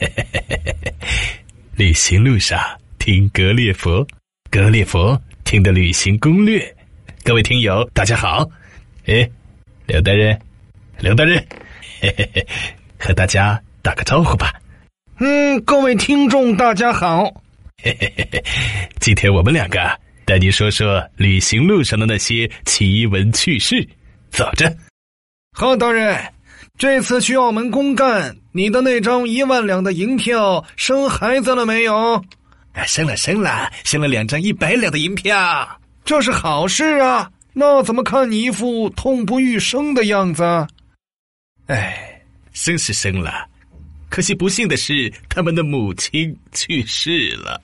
旅行路上听格列佛，格列佛听的旅行攻略。各位听友，大家好！哎，刘大人，刘大人，嘿嘿嘿，和大家打个招呼吧。嗯，各位听众，大家好。嘿嘿嘿嘿，今天我们两个带你说说旅行路上的那些奇闻趣事。走着，好大人。这次去澳门公干，你的那张一万两的银票生孩子了没有？哎，生了，生了，生了两张一百两的银票，这是好事啊！那怎么看你一副痛不欲生的样子？哎，生是生了，可惜不幸的是，他们的母亲去世了。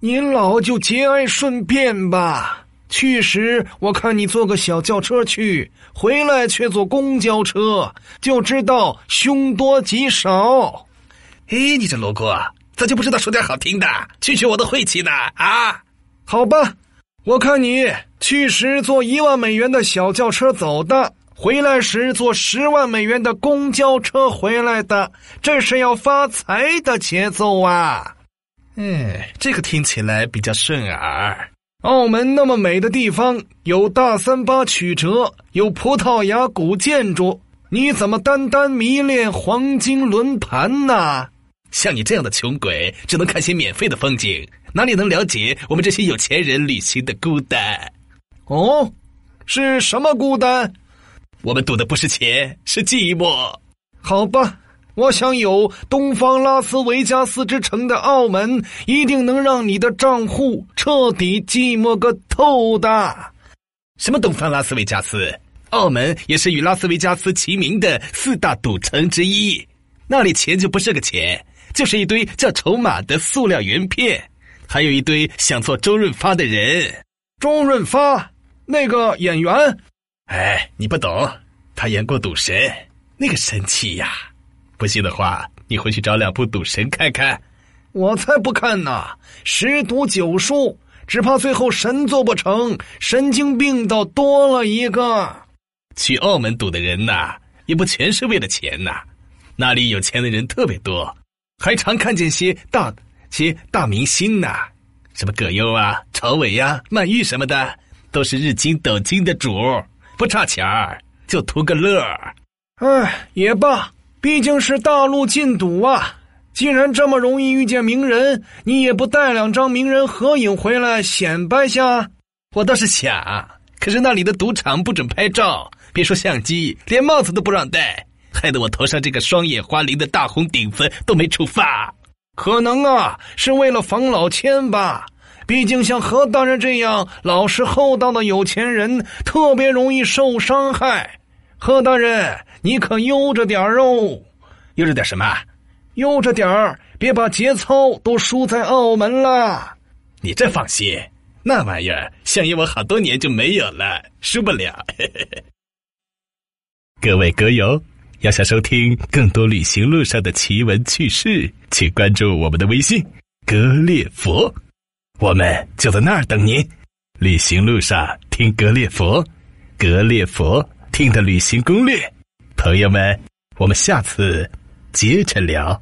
您老就节哀顺变吧。去时我看你坐个小轿车去，回来却坐公交车，就知道凶多吉少。哎，你这罗锅咋就不知道说点好听的，去去我的晦气呢？啊，好吧，我看你去时坐一万美元的小轿车走的，回来时坐十万美元的公交车回来的，这是要发财的节奏啊！嗯，这个听起来比较顺耳。澳门那么美的地方，有大三巴曲折，有葡萄牙古建筑，你怎么单单迷恋黄金轮盘呢？像你这样的穷鬼，只能看些免费的风景，哪里能了解我们这些有钱人旅行的孤单？哦，是什么孤单？我们赌的不是钱，是寂寞。好吧。我想有东方拉斯维加斯之城的澳门，一定能让你的账户彻底寂寞个透的。什么东方拉斯维加斯？澳门也是与拉斯维加斯齐名的四大赌城之一。那里钱就不是个钱，就是一堆叫筹码的塑料圆片，还有一堆想做周润发的人。周润发那个演员，哎，你不懂，他演过赌神，那个神气呀。不信的话，你回去找两部赌神看看。我才不看呢！十赌九输，只怕最后神做不成，神经病倒多了一个。去澳门赌的人呐，也不全是为了钱呐。那里有钱的人特别多，还常看见些大些大明星呐，什么葛优啊、朝伟呀、曼玉什么的，都是日进斗金的主，不差钱儿，就图个乐儿。哎，也罢。毕竟是大陆禁赌啊！既然这么容易遇见名人，你也不带两张名人合影回来显摆下？我倒是想，可是那里的赌场不准拍照，别说相机，连帽子都不让戴，害得我头上这个双眼花翎的大红顶子都没处发。可能啊，是为了防老千吧？毕竟像何大人这样老实厚道的有钱人，特别容易受伤害。何大人。你可悠着点儿哦，悠着点什么？悠着点儿，别把节操都输在澳门了。你这放心，那玩意儿相爷我好多年就没有了，输不了。各位歌友，要想收听更多旅行路上的奇闻趣事，请关注我们的微信“格列佛”，我们就在那儿等您。旅行路上听格列佛，格列佛听的旅行攻略。朋友们，我们下次接着聊。